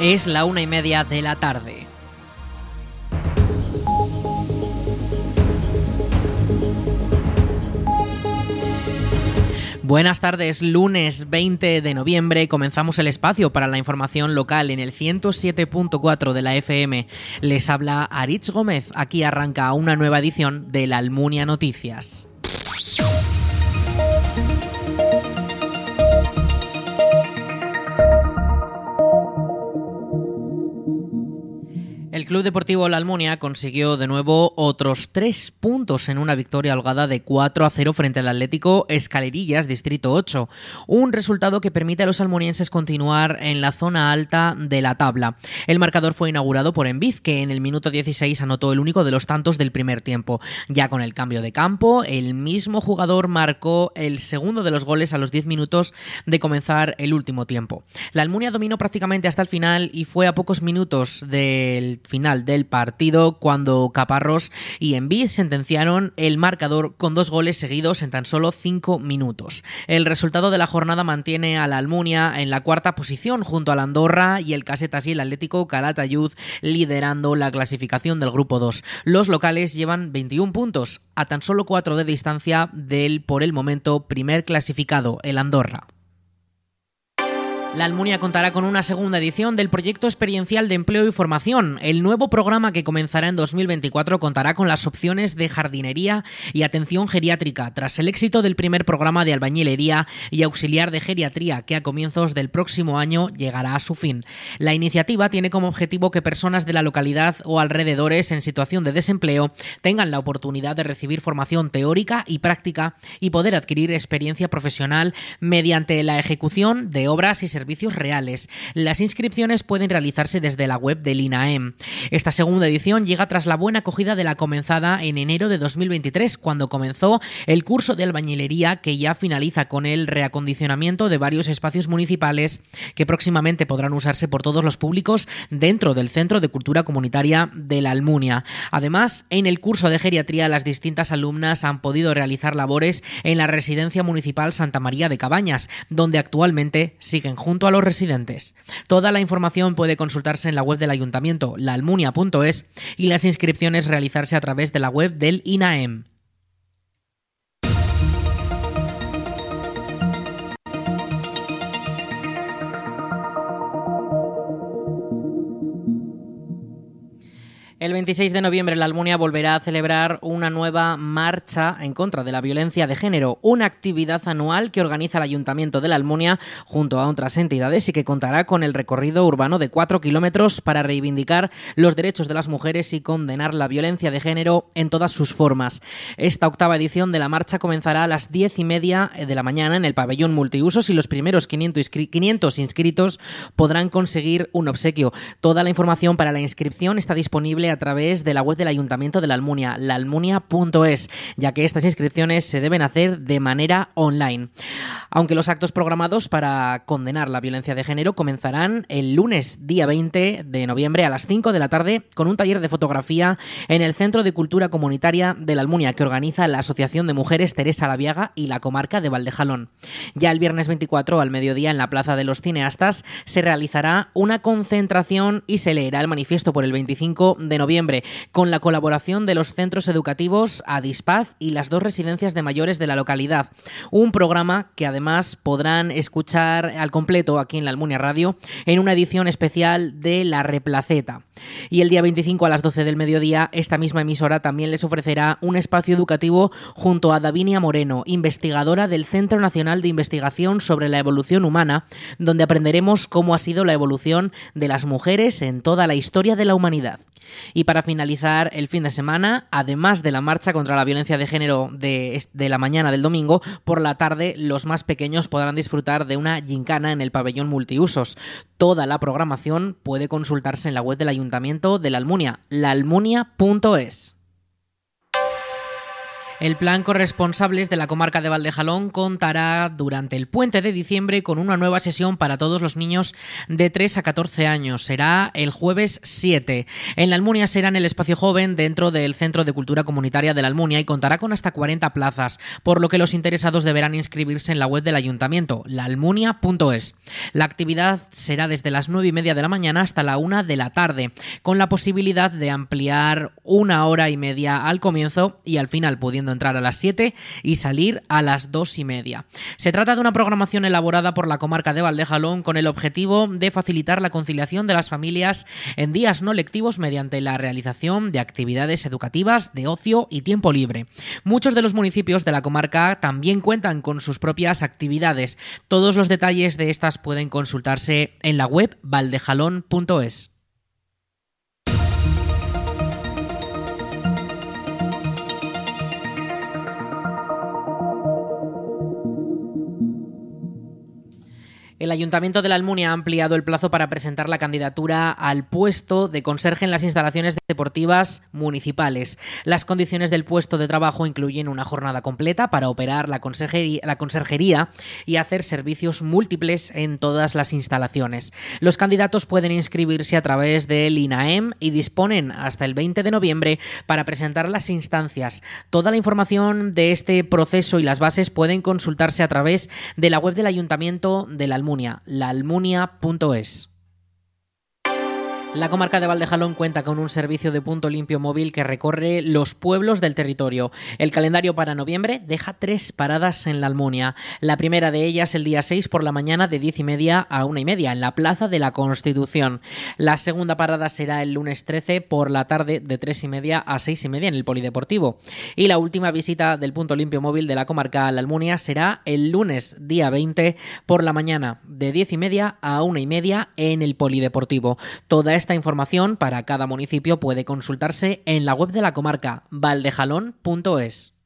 Es la una y media de la tarde. Buenas tardes, lunes 20 de noviembre comenzamos el espacio para la información local en el 107.4 de la FM. Les habla Aritz Gómez, aquí arranca una nueva edición de la Almunia Noticias. Club Deportivo La Almunia consiguió de nuevo otros tres puntos en una victoria holgada de 4 a 0 frente al Atlético Escalerillas, Distrito 8. Un resultado que permite a los almunienses continuar en la zona alta de la tabla. El marcador fue inaugurado por Enviz, que en el minuto 16 anotó el único de los tantos del primer tiempo. Ya con el cambio de campo, el mismo jugador marcó el segundo de los goles a los 10 minutos de comenzar el último tiempo. La Almunia dominó prácticamente hasta el final y fue a pocos minutos del final del partido cuando Caparros y Envid sentenciaron el marcador con dos goles seguidos en tan solo cinco minutos. El resultado de la jornada mantiene a la Almunia en la cuarta posición junto al Andorra y el Casetas y el Atlético Calatayud liderando la clasificación del grupo 2. Los locales llevan 21 puntos a tan solo 4 de distancia del por el momento primer clasificado, el Andorra. La Almunia contará con una segunda edición del proyecto experiencial de empleo y formación. El nuevo programa que comenzará en 2024 contará con las opciones de jardinería y atención geriátrica, tras el éxito del primer programa de albañilería y auxiliar de geriatría, que a comienzos del próximo año llegará a su fin. La iniciativa tiene como objetivo que personas de la localidad o alrededores en situación de desempleo tengan la oportunidad de recibir formación teórica y práctica y poder adquirir experiencia profesional mediante la ejecución de obras y servicios servicios reales. Las inscripciones pueden realizarse desde la web del INAEM. Esta segunda edición llega tras la buena acogida de la comenzada en enero de 2023, cuando comenzó el curso de albañilería que ya finaliza con el reacondicionamiento de varios espacios municipales que próximamente podrán usarse por todos los públicos dentro del Centro de Cultura Comunitaria de la Almunia. Además, en el curso de geriatría las distintas alumnas han podido realizar labores en la Residencia Municipal Santa María de Cabañas, donde actualmente siguen juntos junto a los residentes. Toda la información puede consultarse en la web del ayuntamiento, laalmunia.es, y las inscripciones realizarse a través de la web del INAEM. El 26 de noviembre la Almunia volverá a celebrar una nueva marcha en contra de la violencia de género, una actividad anual que organiza el Ayuntamiento de la Almunia junto a otras entidades y que contará con el recorrido urbano de cuatro kilómetros para reivindicar los derechos de las mujeres y condenar la violencia de género en todas sus formas. Esta octava edición de la marcha comenzará a las diez y media de la mañana en el pabellón multiusos y los primeros 500 inscritos podrán conseguir un obsequio. Toda la información para la inscripción está disponible a través de la web del Ayuntamiento de la Almunia, laalmunia.es, ya que estas inscripciones se deben hacer de manera online. Aunque los actos programados para condenar la violencia de género comenzarán el lunes día 20 de noviembre a las 5 de la tarde con un taller de fotografía en el Centro de Cultura Comunitaria de la Almunia que organiza la Asociación de Mujeres Teresa Laviaga y la comarca de Valdejalón. Ya el viernes 24 al mediodía en la Plaza de los Cineastas se realizará una concentración y se leerá el manifiesto por el 25 de noviembre, con la colaboración de los centros educativos Adispaz y las dos residencias de mayores de la localidad. Un programa que además podrán escuchar al completo aquí en la Almunia Radio en una edición especial de La Replaceta. Y el día 25 a las 12 del mediodía, esta misma emisora también les ofrecerá un espacio educativo junto a Davinia Moreno, investigadora del Centro Nacional de Investigación sobre la Evolución Humana, donde aprenderemos cómo ha sido la evolución de las mujeres en toda la historia de la humanidad. Y para finalizar el fin de semana, además de la marcha contra la violencia de género de, la mañana del domingo, por la tarde los más pequeños podrán disfrutar de una gincana en el pabellón multiusos. Toda la programación puede consultarse en la web del Ayuntamiento de la Almunia, laalmunia.es. El plan Corresponsables de la comarca de Valdejalón contará durante el puente de diciembre con una nueva sesión para todos los niños de 3 a 14 años. Será el jueves 7. En la Almunia será en el espacio joven dentro del Centro de Cultura Comunitaria de la Almunia y contará con hasta 40 plazas, por lo que los interesados deberán inscribirse en la web del ayuntamiento, laalmunia.es. La actividad será desde las 9 y media de la mañana hasta la 1 de la tarde, con la posibilidad de ampliar una hora y media al comienzo y al final pudiendo entrar a las 7 y salir a las 2 y media. Se trata de una programación elaborada por la comarca de Valdejalón con el objetivo de facilitar la conciliación de las familias en días no lectivos mediante la realización de actividades educativas, de ocio y tiempo libre. Muchos de los municipios de la comarca también cuentan con sus propias actividades. Todos los detalles de estas pueden consultarse en la web valdejalón.es. El Ayuntamiento de la Almunia ha ampliado el plazo para presentar la candidatura al puesto de conserje en las instalaciones deportivas municipales. Las condiciones del puesto de trabajo incluyen una jornada completa para operar la conserjería, y hacer servicios múltiples en todas las instalaciones. Los candidatos pueden inscribirse a través del INAEM y disponen hasta el 20 de noviembre para presentar las instancias. Toda la información de este proceso y las bases pueden consultarse a través de la web del Ayuntamiento de la Almunia laalmunia.es. La comarca de Valdejalón cuenta con un servicio de punto limpio móvil que recorre los pueblos del territorio. El calendario para noviembre deja tres paradas en la Almunia. La primera de ellas el día 6 por la mañana de 10 y media a una y media en la Plaza de la Constitución. La segunda parada será el lunes 13 por la tarde de 3 y media a 6 y media en el Polideportivo. Y la última visita del punto limpio móvil de la comarca a la Almunia será el lunes día 20 por la mañana de 10 y media a una y media en el Polideportivo. Toda esta información para cada municipio puede consultarse en la web de la comarca valdejalón.es.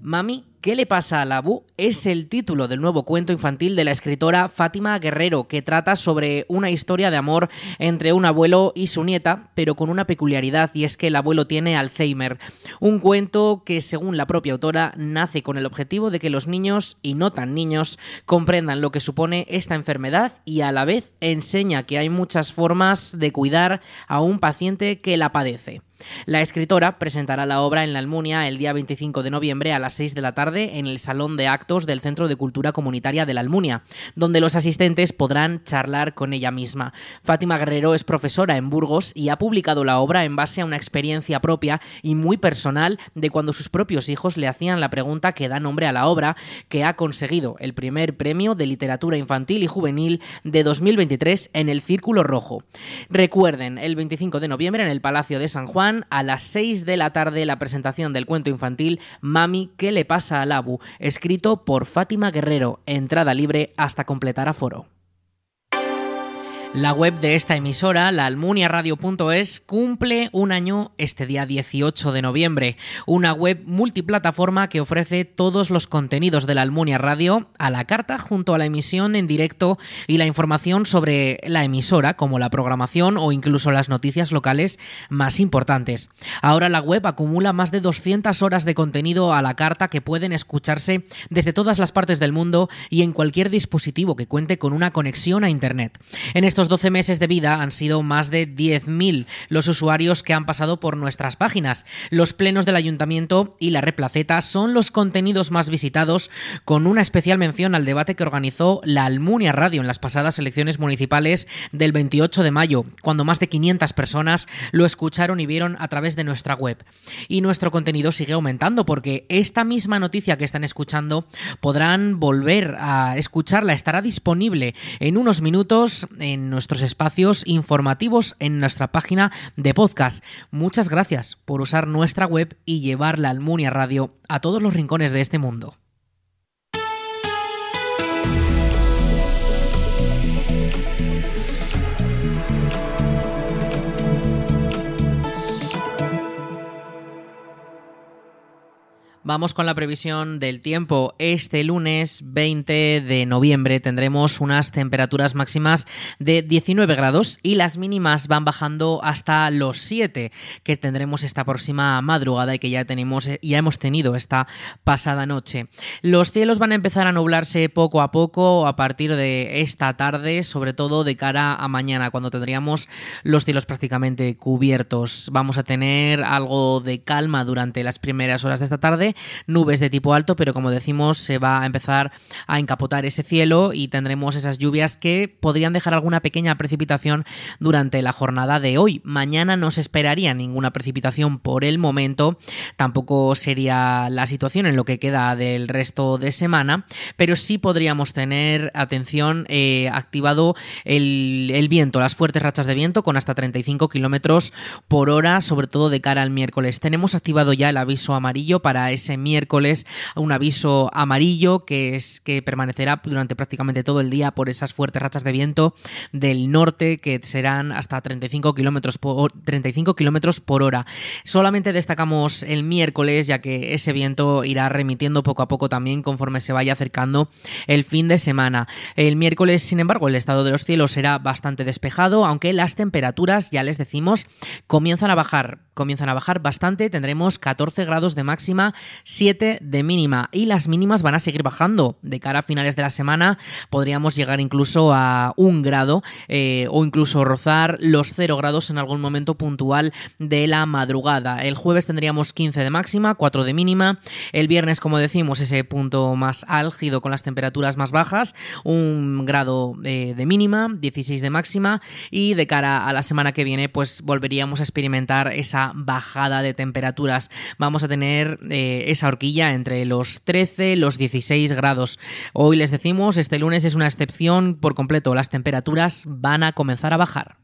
Mami ¿Qué le pasa a la Bu? Es el título del nuevo cuento infantil de la escritora Fátima Guerrero, que trata sobre una historia de amor entre un abuelo y su nieta, pero con una peculiaridad, y es que el abuelo tiene Alzheimer. Un cuento que, según la propia autora, nace con el objetivo de que los niños, y no tan niños, comprendan lo que supone esta enfermedad y a la vez enseña que hay muchas formas de cuidar a un paciente que la padece. La escritora presentará la obra en la Almunia el día 25 de noviembre a las 6 de la tarde en el Salón de Actos del Centro de Cultura Comunitaria de la Almunia, donde los asistentes podrán charlar con ella misma. Fátima Guerrero es profesora en Burgos y ha publicado la obra en base a una experiencia propia y muy personal de cuando sus propios hijos le hacían la pregunta que da nombre a la obra, que ha conseguido el primer premio de literatura infantil y juvenil de 2023 en el Círculo Rojo. Recuerden, el 25 de noviembre en el Palacio de San Juan, a las 6 de la tarde la presentación del cuento infantil Mami, ¿qué le pasa al Abu? escrito por Fátima Guerrero, entrada libre hasta completar aforo. La web de esta emisora, la almuniaradio.es, cumple un año este día 18 de noviembre. Una web multiplataforma que ofrece todos los contenidos de la Almunia Radio a la carta junto a la emisión en directo y la información sobre la emisora, como la programación o incluso las noticias locales más importantes. Ahora la web acumula más de 200 horas de contenido a la carta que pueden escucharse desde todas las partes del mundo y en cualquier dispositivo que cuente con una conexión a Internet. En estos 12 meses de vida han sido más de 10.000 los usuarios que han pasado por nuestras páginas. Los plenos del ayuntamiento y la replaceta son los contenidos más visitados, con una especial mención al debate que organizó la Almunia Radio en las pasadas elecciones municipales del 28 de mayo, cuando más de 500 personas lo escucharon y vieron a través de nuestra web. Y nuestro contenido sigue aumentando porque esta misma noticia que están escuchando podrán volver a escucharla, estará disponible en unos minutos en nuestros espacios informativos en nuestra página de podcast. Muchas gracias por usar nuestra web y llevar la Almunia Radio a todos los rincones de este mundo. Vamos con la previsión del tiempo. Este lunes 20 de noviembre tendremos unas temperaturas máximas de 19 grados y las mínimas van bajando hasta los 7 que tendremos esta próxima madrugada y que ya tenemos ya hemos tenido esta pasada noche. Los cielos van a empezar a nublarse poco a poco a partir de esta tarde, sobre todo de cara a mañana cuando tendríamos los cielos prácticamente cubiertos. Vamos a tener algo de calma durante las primeras horas de esta tarde nubes de tipo alto, pero como decimos, se va a empezar a encapotar ese cielo y tendremos esas lluvias que podrían dejar alguna pequeña precipitación durante la jornada de hoy. Mañana no se esperaría ninguna precipitación por el momento, tampoco sería la situación en lo que queda del resto de semana, pero sí podríamos tener, atención, eh, activado el, el viento, las fuertes rachas de viento con hasta 35 kilómetros por hora, sobre todo de cara al miércoles. Tenemos activado ya el aviso amarillo para ese miércoles un aviso amarillo que es que permanecerá durante prácticamente todo el día por esas fuertes rachas de viento del norte que serán hasta 35 kilómetros por 35 kilómetros por hora. Solamente destacamos el miércoles ya que ese viento irá remitiendo poco a poco también conforme se vaya acercando el fin de semana. El miércoles, sin embargo, el estado de los cielos será bastante despejado, aunque las temperaturas, ya les decimos, comienzan a bajar comienzan a bajar bastante, tendremos 14 grados de máxima, 7 de mínima y las mínimas van a seguir bajando. De cara a finales de la semana podríamos llegar incluso a un grado eh, o incluso rozar los 0 grados en algún momento puntual de la madrugada. El jueves tendríamos 15 de máxima, 4 de mínima. El viernes, como decimos, ese punto más álgido con las temperaturas más bajas, un grado eh, de mínima, 16 de máxima y de cara a la semana que viene pues volveríamos a experimentar esa bajada de temperaturas. Vamos a tener esa horquilla entre los 13 los 16 grados. Hoy les decimos, este lunes es una excepción por completo. Las temperaturas van a comenzar a bajar.